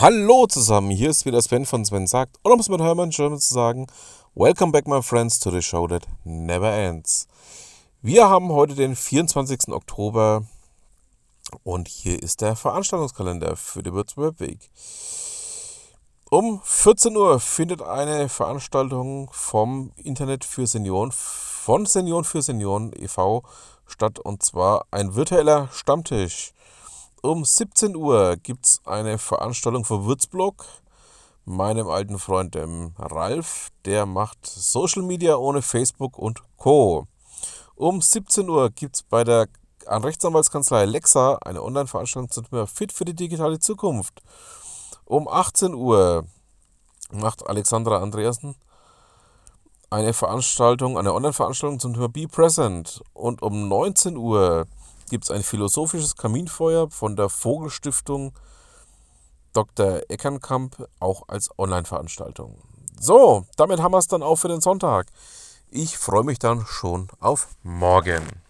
Hallo zusammen, hier ist wieder Sven von Sven sagt, oder muss man Hermann German zu sagen, Welcome back my friends to the show that never ends. Wir haben heute den 24. Oktober und hier ist der Veranstaltungskalender für die Würzburg Week. Um 14 Uhr findet eine Veranstaltung vom Internet für Senioren, von Senioren für Senioren e.V. statt und zwar ein virtueller Stammtisch. Um 17 Uhr gibt es eine Veranstaltung von Würzblog, meinem alten Freund dem Ralf. Der macht Social Media ohne Facebook und Co. Um 17 Uhr gibt es bei der Rechtsanwaltskanzlei Lexa eine Online-Veranstaltung zum Thema Fit für die digitale Zukunft. Um 18 Uhr macht Alexandra Andreasen eine Veranstaltung, eine Online-Veranstaltung zum Thema Be Present. Und um 19 Uhr gibt es ein philosophisches Kaminfeuer von der Vogelstiftung Dr. Eckernkamp, auch als Online-Veranstaltung. So, damit haben wir es dann auch für den Sonntag. Ich freue mich dann schon auf morgen.